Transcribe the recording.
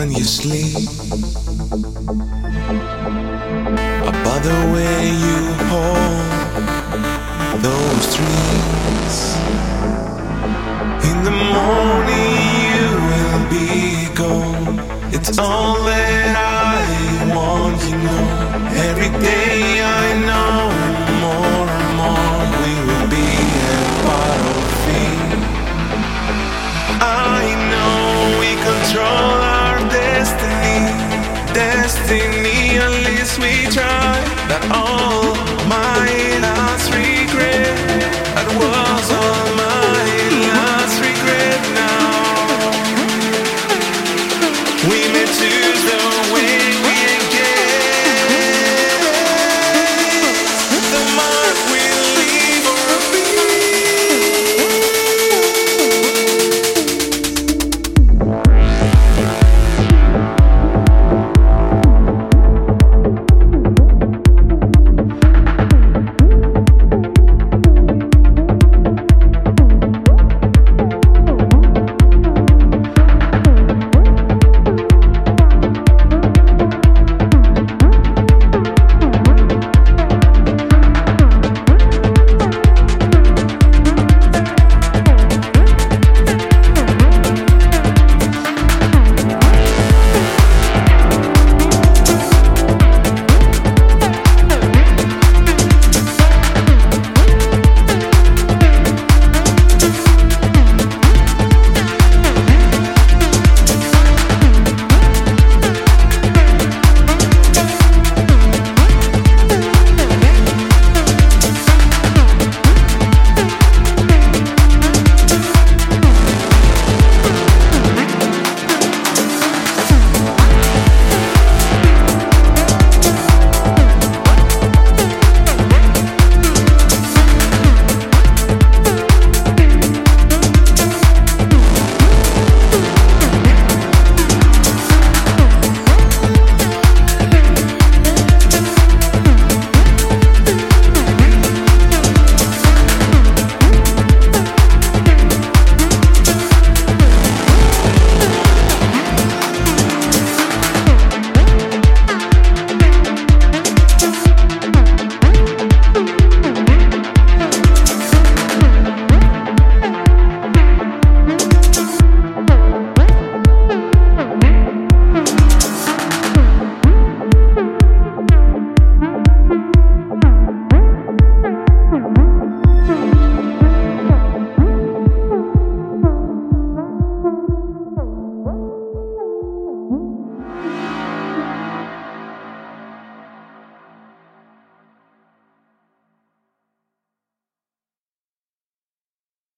when you sleep. About the way you hold those dreams. In the morning you will be gone. It's all that I want, you know. Every day I know more and more we will be a part of things.